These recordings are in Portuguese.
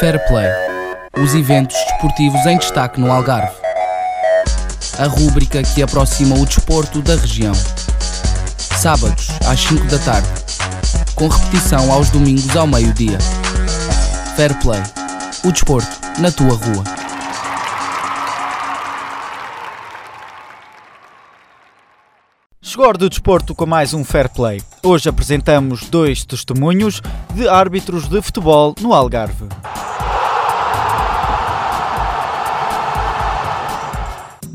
Fair Play. Os eventos desportivos em destaque no Algarve. A rúbrica que aproxima o desporto da região. Sábados, às 5 da tarde. Com repetição aos domingos ao meio-dia. Fair Play. O desporto na tua rua. Chegou do desporto com mais um Fair Play. Hoje apresentamos dois testemunhos de árbitros de futebol no Algarve.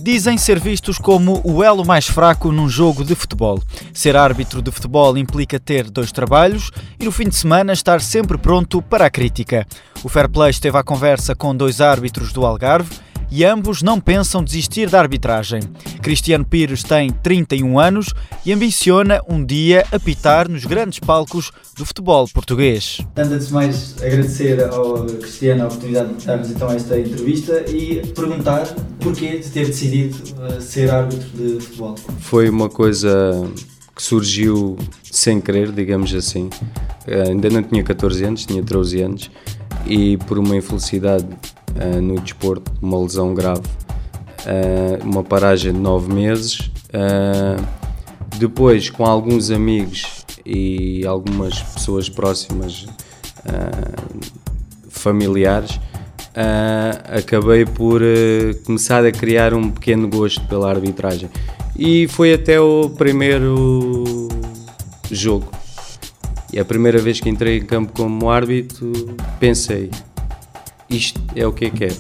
Dizem ser vistos como o elo mais fraco num jogo de futebol. Ser árbitro de futebol implica ter dois trabalhos e no fim de semana estar sempre pronto para a crítica. O Fair Play esteve à conversa com dois árbitros do Algarve e ambos não pensam desistir da arbitragem. Cristiano Pires tem 31 anos e ambiciona um dia apitar nos grandes palcos do futebol português. Antes de mais, agradecer ao Cristiano a oportunidade de darmos então esta entrevista e perguntar porquê de ter decidido uh, ser árbitro de futebol. Foi uma coisa que surgiu sem querer, digamos assim. Uh, ainda não tinha 14 anos, tinha 13 anos e por uma infelicidade uh, no desporto, uma lesão grave, uh, uma paragem de nove meses. Uh, depois, com alguns amigos e algumas pessoas próximas, familiares, acabei por começar a criar um pequeno gosto pela arbitragem. E foi até o primeiro jogo. E a primeira vez que entrei em campo como árbitro, pensei: isto é o que é que é.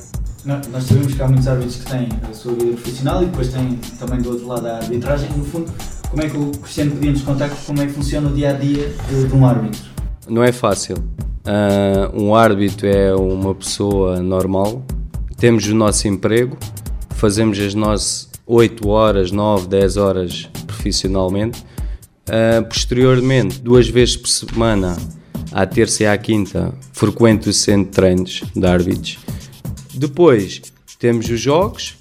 Nós sabemos que há muitos árbitros que têm a sua vida profissional e depois têm também do outro lado a arbitragem. No fundo, como é que o Cristiano podia nos contar como é que funciona o dia a dia de, de um árbitro? Não é fácil. Uh, um árbitro é uma pessoa normal, temos o nosso emprego, fazemos as nossas 8 horas, 9, 10 horas profissionalmente. Uh, posteriormente, duas vezes por semana, à terça e à quinta, frequento o centro de treinos de árbitros. Depois temos os jogos,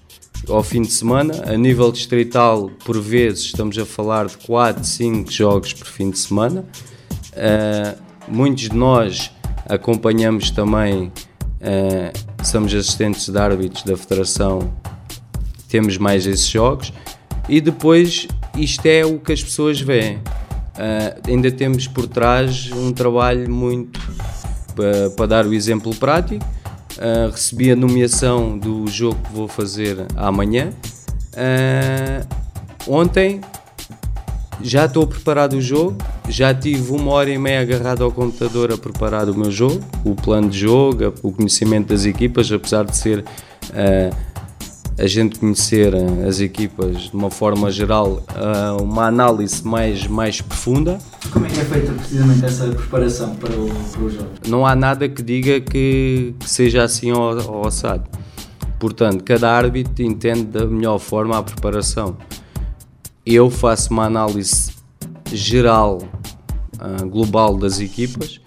ao fim de semana, a nível distrital, por vezes estamos a falar de 4, 5 jogos por fim de semana. Uh, muitos de nós acompanhamos também, uh, somos assistentes de árbitros da Federação, temos mais esses jogos. E depois, isto é o que as pessoas veem. Uh, ainda temos por trás um trabalho muito para, para dar o exemplo prático. Uh, recebi a nomeação do jogo que vou fazer amanhã. Uh, ontem já estou preparado o jogo, já tive uma hora e meia agarrado ao computador a preparar o meu jogo, o plano de jogo, o conhecimento das equipas, apesar de ser uh, a gente conhecer eh, as equipas de uma forma geral, eh, uma análise mais, mais profunda. Como é que é feita precisamente essa preparação para o, para o jogo? Não há nada que diga que, que seja assim ao, assado. Portanto, cada árbitro entende da melhor forma a preparação. Eu faço uma análise geral, uh, global das equipas,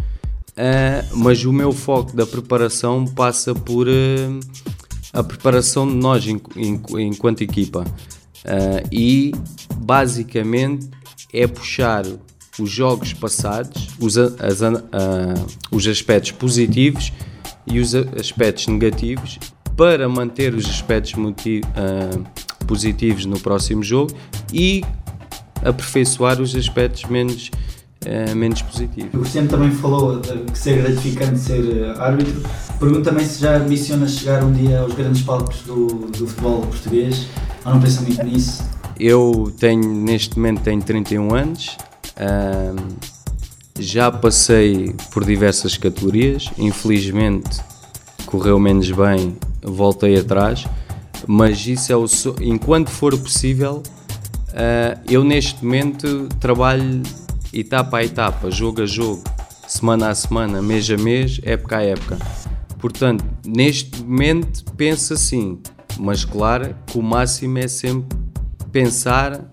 mas o meu foco da preparação passa por a preparação de nós enquanto equipa. Uh, e basicamente é puxar os jogos passados, os, as, uh, os aspectos positivos e os aspectos negativos para manter os aspectos uh, positivos no próximo jogo e aperfeiçoar os aspectos menos uh, menos positivo. O Cristiano também falou de que ser gratificante ser eh, árbitro. Pergunto também se já ambiciona chegar um dia aos grandes palcos do, do futebol português ou não pensa muito nisso? Eu tenho, neste momento, tenho 31 anos. já passei por diversas categorias, infelizmente correu menos bem, voltei atrás, mas isso é o so... enquanto for possível, uh, eu neste momento trabalho etapa a etapa, jogo a jogo, semana a semana, mês a mês, época a época. Portanto, neste momento penso assim, mas claro que o máximo é sempre pensar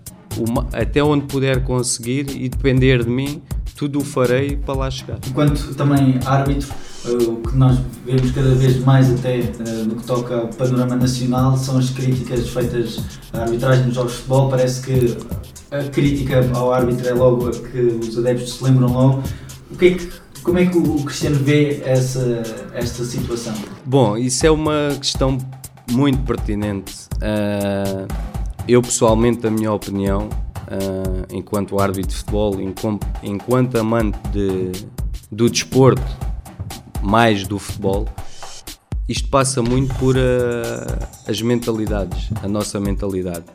até onde puder conseguir e depender de mim, tudo o farei para lá chegar. Enquanto também árbitro, eh, o que nós vemos cada vez mais até eh, no que toca ao panorama nacional são as críticas feitas à arbitragem nos jogos de futebol. Parece que a crítica ao árbitro é logo a que os adeptos se lembram logo. O que é que Como é que o Cristiano vê essa, esta situação? Bom, isso é uma questão muito pertinente. Uh, eu pessoalmente, da minha opinião, uh, enquanto árbitro de futebol, enquanto, enquanto amante de, do desporto, mais do futebol, isto passa muito por uh, as mentalidades, a nossa mentalidade.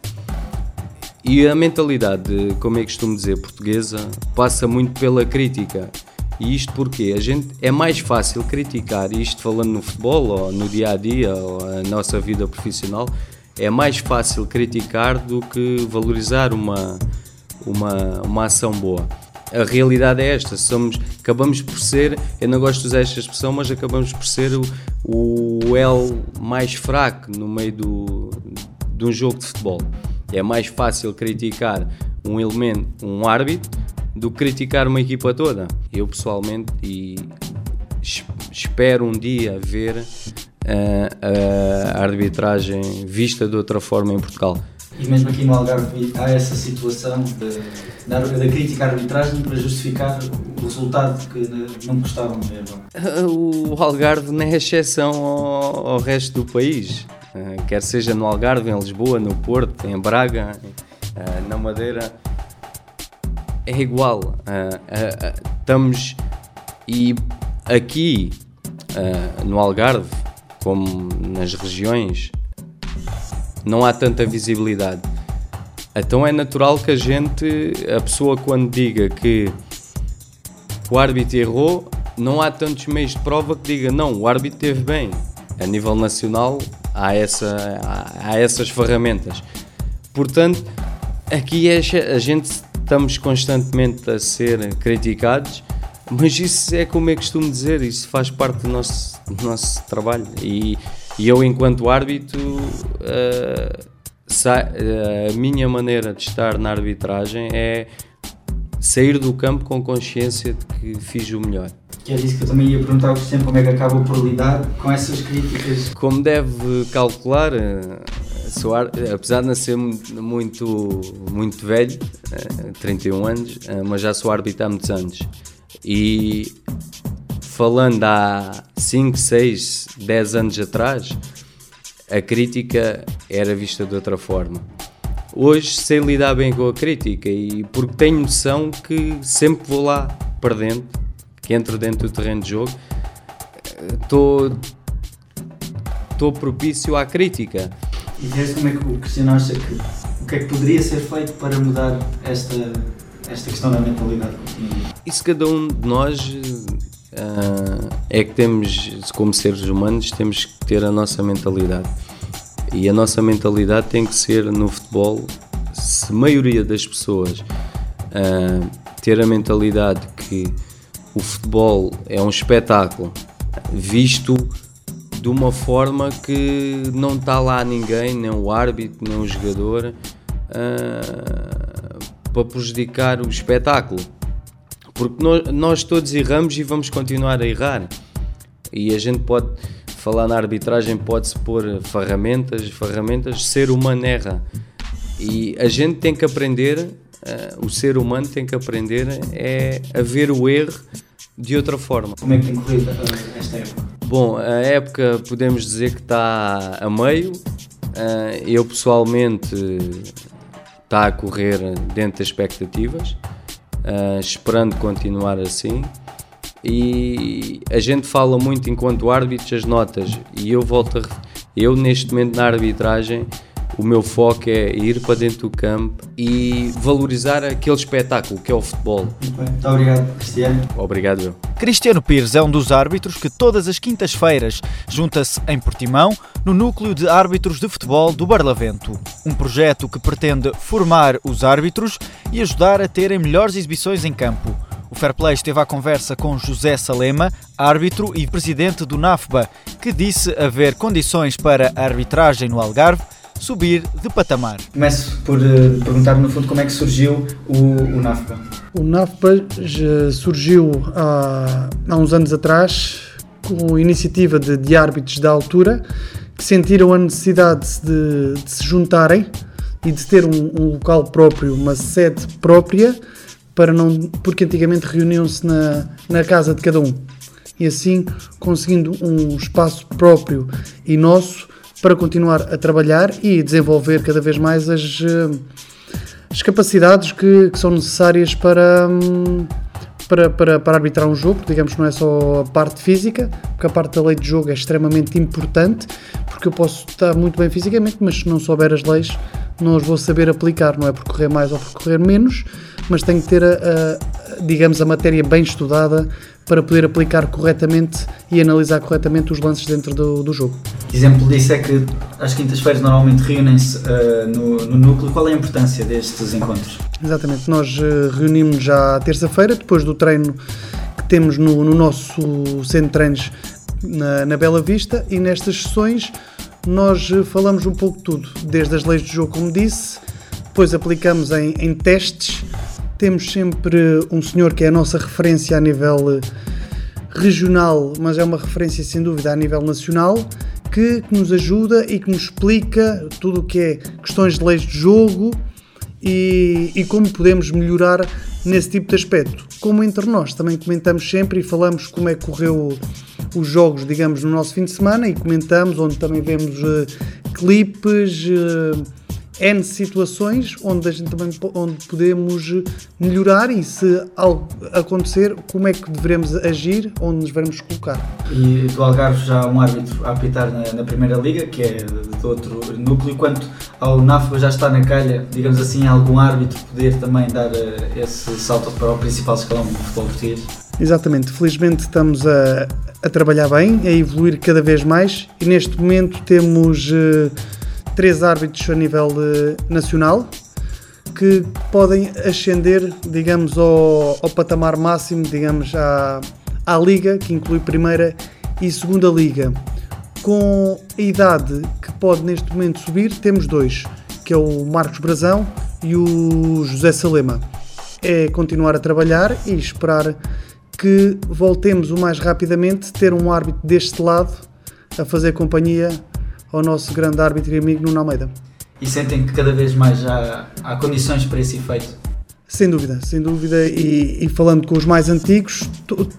E a mentalidade, como é que costumo dizer, portuguesa, passa muito pela crítica. E isto porque a gente é mais fácil criticar, isto falando no futebol ou no dia a dia ou a nossa vida profissional, é mais fácil criticar do que valorizar uma, uma, uma ação boa. A realidade é esta, somos, acabamos por ser, eu não gosto de usar esta expressão, mas acabamos por ser o, o L mais fraco no meio do, de um jogo de futebol. É mais fácil criticar um elemento, um árbitro, do que criticar uma equipa toda. Eu pessoalmente e espero um dia ver uh, a arbitragem vista de outra forma em Portugal. E mesmo aqui no Algarve há essa situação da crítica à arbitragem para justificar o resultado que não gostavam de ver. O Algarve não é exceção ao, ao resto do país. Uh, quer seja no Algarve, em Lisboa, no Porto, em Braga, uh, na Madeira, é igual. Uh, estamos e aqui no Algarve, como nas regiões, não há tanta visibilidade. Então é natural que a gente, a pessoa quando diga que o árbitro errou, não há tantos meios de prova que diga não, o árbitro teve bem. A nível nacional há, essa, há, há essas ferramentas. Portanto, aqui é, a gente estamos constantemente a ser criticados, mas isso é como que costumo dizer, isso faz parte do nosso, do nosso trabalho. E e eu, enquanto árbitro, uh, a minha maneira de estar na arbitragem é sair do campo com consciência de que fiz o melhor. Que é isso que eu também ia perguntar ao Cristiano, como é que acaba por lidar com essas críticas? Como deve calcular, eh, sou, apesar de não ser muito, muito velho, 31 anos, mas já sou árbitro há muitos anos. E falando há 5, 6, 10 anos atrás, a crítica era vista de outra forma. Hoje sei lidar bem com a crítica e porque tenho noção que sempre vou lá perdendo, que entro dentro do terreno de jogo, estou propício à crítica. E vês como é que o Cristiano acha que o que é que poderia ser feito para mudar esta, esta questão da mentalidade? Isso cada um de nós uh, é que temos, como seres humanos, temos que ter a nossa mentalidade. E a nossa mentalidade tem que ser no futebol, se a maioria das pessoas uh, ter a mentalidade que o futebol é um espetáculo visto de uma forma que não está lá ninguém, nem o árbitro, nem o jogador, uh, para prejudicar o espetáculo. Porque nós, nós todos erramos e vamos continuar a errar. E a gente pode falar na arbitragem, pode-se pôr ferramentas, ferramentas, ser humano erra. E a gente tem que aprender, uh, o ser humano tem que aprender é a ver o erro de outra forma. Como é que tem corrido esta época? Bom, a época podemos dizer que está a meio. Uh, eu pessoalmente está a correr dentro das expectativas uh, esperando continuar assim. E a gente fala muito enquanto árbitros as notas, e eu volto a, eu neste momento na arbitragem o meu foco é ir para dentro do campo e valorizar aquele espetáculo que é o futebol. Muito, bem. Muito obrigado, Cristiano. Obrigado, eu. Cristiano Pires é um dos árbitros que todas as quintas-feiras junta-se em Portimão no núcleo de árbitros de futebol do Barlavento. Um projeto que pretende formar os árbitros e ajudar a terem melhores exibições em campo. O Fair Play esteve à conversa com José Salema, árbitro e presidente do NAFBA, que disse haver condições para a arbitragem no Algarve subir de patamar. Começo por uh, perguntar, no fundo, como é que surgiu o, o NAFPA? O NAFPA surgiu há, há uns anos atrás com a iniciativa de, de árbitros da altura que sentiram a necessidade de, de se juntarem e de ter um, um, local próprio, uma sede própria para não, porque antigamente reuniam-se na, na casa de cada um e assim conseguindo um espaço próprio e nosso para continuar a trabalhar e desenvolver cada vez mais as, eh, as capacidades que, que são necessárias para, hum, para, para, para arbitrar um jogo, digamos que não é só a parte física, porque a parte da lei de jogo é extremamente importante, porque eu posso estar muito bem fisicamente, mas se não souber as leis, não as vou saber aplicar, não é por correr mais ou por correr menos, mas tenho que ter, a, a, digamos, a matéria bem estudada para poder aplicar corretamente e analisar corretamente os lances dentro do, do jogo. Exemplo disso é que às quintas-feiras normalmente reúnem-se uh, no, no, núcleo. Qual é a importância destes encontros? Exatamente, nós uh, reunimos já terça-feira, depois do treino que temos no, no nosso centro de treinos na, na, Bela Vista, e nestas sessões nós uh, falamos um pouco de tudo, desde as leis do jogo, como disse, depois aplicamos em, em testes temos sempre um senhor que é a nossa referência a nível eh, regional, mas é uma referência sem dúvida a nível nacional, que, que nos ajuda e que nos explica tudo o que é questões de leis de jogo e, e como podemos melhorar nesse tipo de aspecto. Como entre nós também comentamos sempre e falamos como é que correu os jogos, digamos, no nosso fim de semana e comentamos, onde também vemos uh, clipes. Uh, N situações onde a gente também onde podemos melhorar e se algo acontecer, como é que devemos agir, onde nos devemos colocar. E do Algarve já há um árbitro a apitar na, na, Primeira Liga, que é de outro núcleo, quanto ao NAFBA já está na calha, digamos assim, algum árbitro poder também dar uh, esse salto para o principal escalão do futebol português? Exatamente, felizmente estamos a, a trabalhar bem, a evoluir cada vez mais e neste momento temos uh, três árbitros a nível uh, nacional que podem ascender, digamos, ao, ao patamar máximo, digamos, à, à liga, que inclui primeira e segunda liga. Com a idade que pode neste momento subir, temos dois, que é o Marcos Brazão e o José Salema. É continuar a trabalhar e esperar que voltemos o mais rapidamente ter um árbitro deste lado a fazer companhia ao nosso grande árbitro e amigo Nuno Almeida. E sentem que cada vez mais há, há condições para esse efeito? Sem dúvida, sem dúvida, e, e falando com os mais antigos,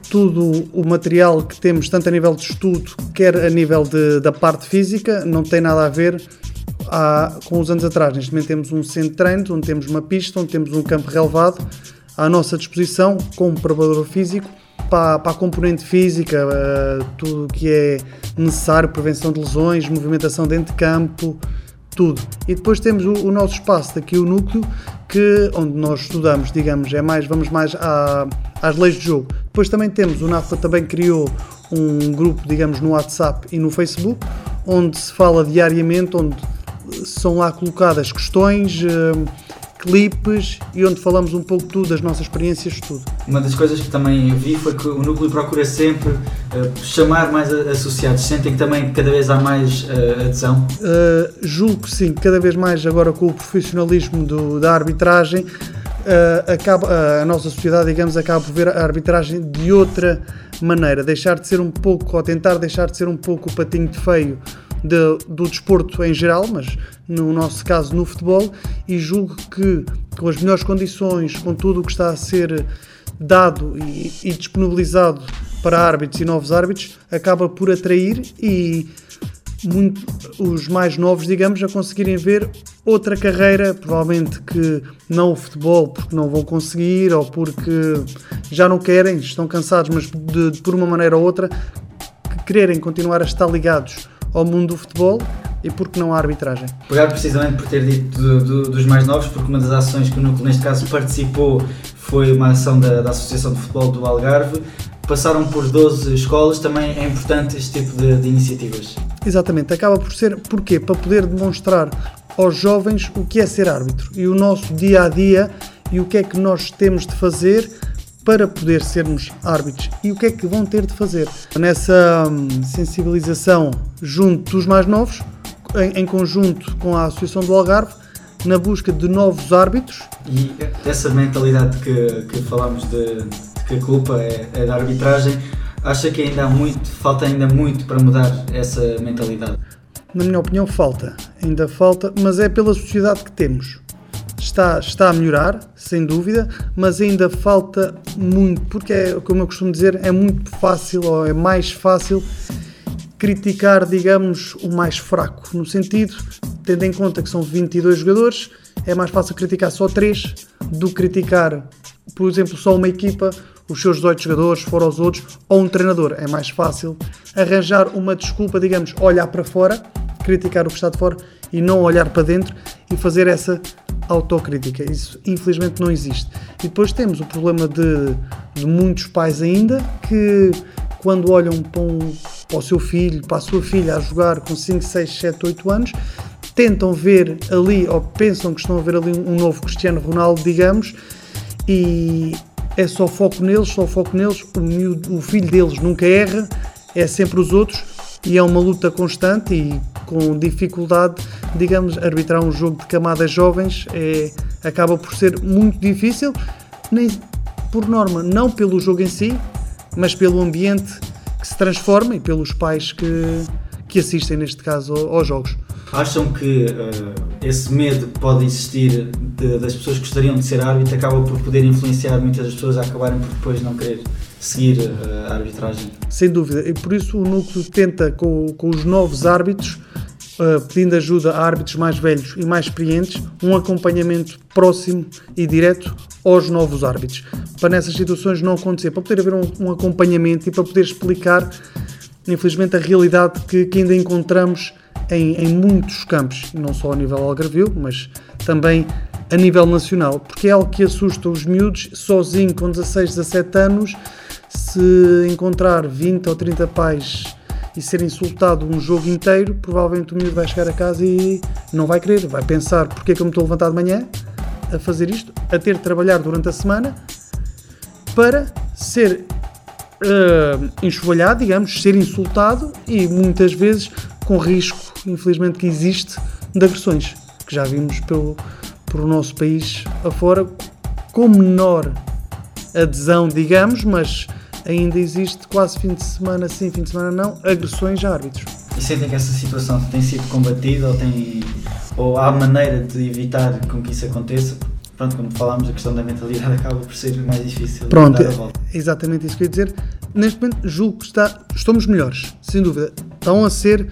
tudo o material que temos, tanto a nível de estudo, quer a nível de, da parte física, não tem nada a ver há, com os anos atrás. Neste momento temos um centro de treino, onde temos uma pista, onde temos um campo relevado à nossa disposição, com um preparador físico, para, para a componente física, uh, tudo o que é necessário, prevenção de lesões, movimentação dentro de campo, tudo. E depois temos o, o, nosso espaço daqui, o núcleo, que, onde nós estudamos, digamos, é mais, vamos mais à, às leis de jogo. Depois também temos, o NAFA também criou um grupo, digamos, no WhatsApp e no Facebook, onde se fala diariamente, onde são lá colocadas questões, uh, clipes e onde falamos um pouco tudo, das nossas experiências, tudo. Uma das coisas que também vi foi que o núcleo procura sempre uh, chamar mais associados. Sentem que também cada vez há mais uh, adesão? Uh, julgo que sim, cada vez mais agora com o profissionalismo do, da arbitragem, acaba, a nossa sociedade, digamos, acaba por ver a arbitragem de outra maneira, deixar de ser um pouco, ou tentar deixar de ser um pouco o patinho de feio de, do desporto em geral, mas no nosso caso no futebol, e julgo que com as melhores condições, com tudo o que está a ser dado e, e disponibilizado para árbitros e novos árbitros, acaba por atrair e muito, os mais novos, digamos, a conseguirem ver outra carreira, provavelmente que não o futebol, porque não vão conseguir ou porque já não querem, estão cansados, mas de, de, por uma maneira ou outra, que quererem continuar a estar ligados ao mundo do futebol e porque não há arbitragem. Pegar precisamente por ter dito do, do, dos mais novos, porque uma das ações que o Núcleo neste caso participou foi uma ação da, da Associação de Futebol do Algarve. Passaram por 12 escolas, também é importante este tipo de, de iniciativas. Exatamente, acaba por ser, porquê? Para poder demonstrar aos jovens o que é ser árbitro e o nosso dia a dia e o que é que nós temos de fazer para poder sermos árbitros e o que é que vão ter de fazer. Nessa hum, sensibilização junto dos mais novos, em, em conjunto com a Associação do Algarve, na busca de novos árbitros. E essa mentalidade que, que falamos de, de que a culpa é, é da arbitragem, acha que ainda há muito, falta ainda muito para mudar essa mentalidade? Na minha opinião, falta. Ainda falta, mas é pela sociedade que temos. Está, está a melhorar, sem dúvida, mas ainda falta muito, porque é, como eu costumo dizer, é muito fácil ou é mais fácil criticar, digamos, o mais fraco, no sentido, tendo em conta que são 22 jogadores, é mais fácil criticar só 3 do que criticar, por exemplo, só uma equipa, os seus 18 jogadores, fora os outros, ou um treinador. É mais fácil arranjar uma desculpa, digamos, olhar para fora, criticar o que está de fora e não olhar para dentro e fazer essa autocrítica. Isso infelizmente não existe. E depois temos o problema de, de muitos pais ainda que quando olham para, um, para, o seu filho, para a sua filha a jogar com 5, 6, 7, 8 anos, tentam ver ali, ou pensam que estão a ver ali um novo Cristiano Ronaldo, digamos, e é só foco neles, só foco neles, o, o filho deles nunca erra, é sempre os outros, e é uma luta constante e com dificuldade, digamos, arbitrar um jogo de camadas jovens é, acaba por ser muito difícil, nem por norma, não pelo jogo em si, mas pelo ambiente que se transforma e pelos pais que, que assistem, neste caso, aos jogos. Acham que uh, esse medo que pode existir de, das pessoas que gostariam de ser árbitro acaba por poder influenciar muitas das pessoas a acabarem por depois não querer seguir uh, a arbitragem? Sem dúvida, e por isso o núcleo tenta com, com os novos árbitros Uh, pedindo ajuda a árbitros mais velhos e mais experientes, um acompanhamento próximo e direto aos novos árbitros, para nessas situações não acontecer, para poder haver um, um acompanhamento e para poder explicar, infelizmente, a realidade que, que ainda encontramos em, em, muitos campos, não só a nível algarvio, mas também a nível nacional, porque é algo que assusta os miúdos, sozinho com 16, 17 anos, se encontrar 20 ou 30 pais e ser insultado um jogo inteiro, provavelmente o miúdo vai chegar a casa e não vai querer, vai pensar porque é que eu me estou a levantar de manhã a fazer isto, a ter de trabalhar durante a semana para ser uh, enxovalhado, digamos, ser insultado e muitas vezes com risco, infelizmente, que existe de agressões, que já vimos pelo, pelo nosso país afora, com menor adesão, digamos, mas ainda existe quase fim de semana sim, fim de semana não, agressões a árbitros. E sentem que essa situação tem sido combatida ou, tem, ou há maneira de evitar com que isso aconteça? Pronto, como falámos, a questão da mentalidade acaba por ser mais difícil. Pronto, exatamente isso que eu ia dizer. Neste momento, julgo que está, estamos melhores, sem dúvida. Estão a ser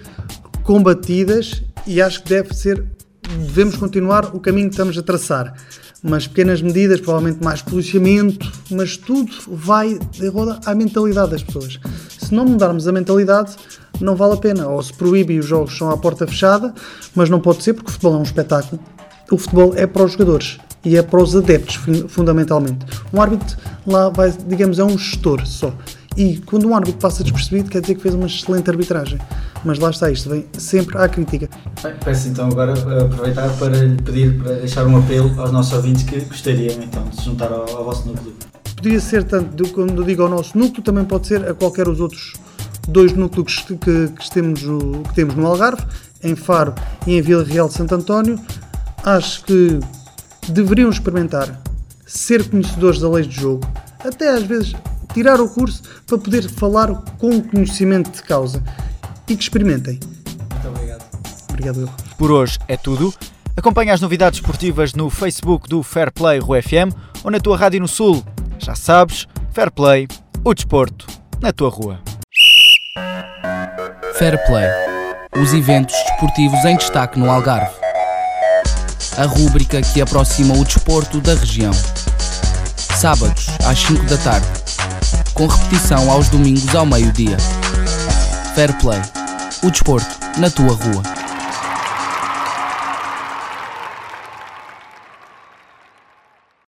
combatidas e acho que deve ser, devemos continuar o caminho que estamos a traçar mas pequenas medidas, provavelmente mais policiamento, mas tudo vai de roda à mentalidade das pessoas. Se não mudarmos a mentalidade, não vale a pena. Ou se proíbe e os jogos são à porta fechada, mas não pode ser porque o futebol é um espetáculo. O futebol é para os jogadores e é para os adeptos, fundamentalmente. Um árbitro lá vai, digamos, é um gestor só. E quando um árbitro passa despercebido, quer dizer que fez uma excelente arbitragem. Mas lá está, isto vem sempre à crítica. Bem, peço então agora aproveitar para lhe pedir, para deixar um apelo aos nossos ouvintes que gostariam então de se juntar ao, ao vosso núcleo. Podia ser tanto, quando digo ao nosso núcleo, também pode ser a qualquer dos outros dois núcleos que, que, que, temos, que temos no Algarve, em Faro e em Vila Real de Santo António. Acho que deveriam experimentar ser conhecedores da lei de jogo, até às vezes tirar o curso para poder falar com conhecimento de causa e que experimentem. Muito obrigado. Obrigado eu. Por hoje é tudo. Acompanhe as novidades esportivas no Facebook do Fair Play Rua FM ou na tua rádio no Sul. Já sabes, Fair Play, o desporto, na tua rua. Fair Play. Os eventos desportivos em destaque no Algarve. A rúbrica que aproxima o desporto da região. Sábados, às 5 da tarde com repetição aos domingos ao meio-dia. Fair Play o desporto na tua rua.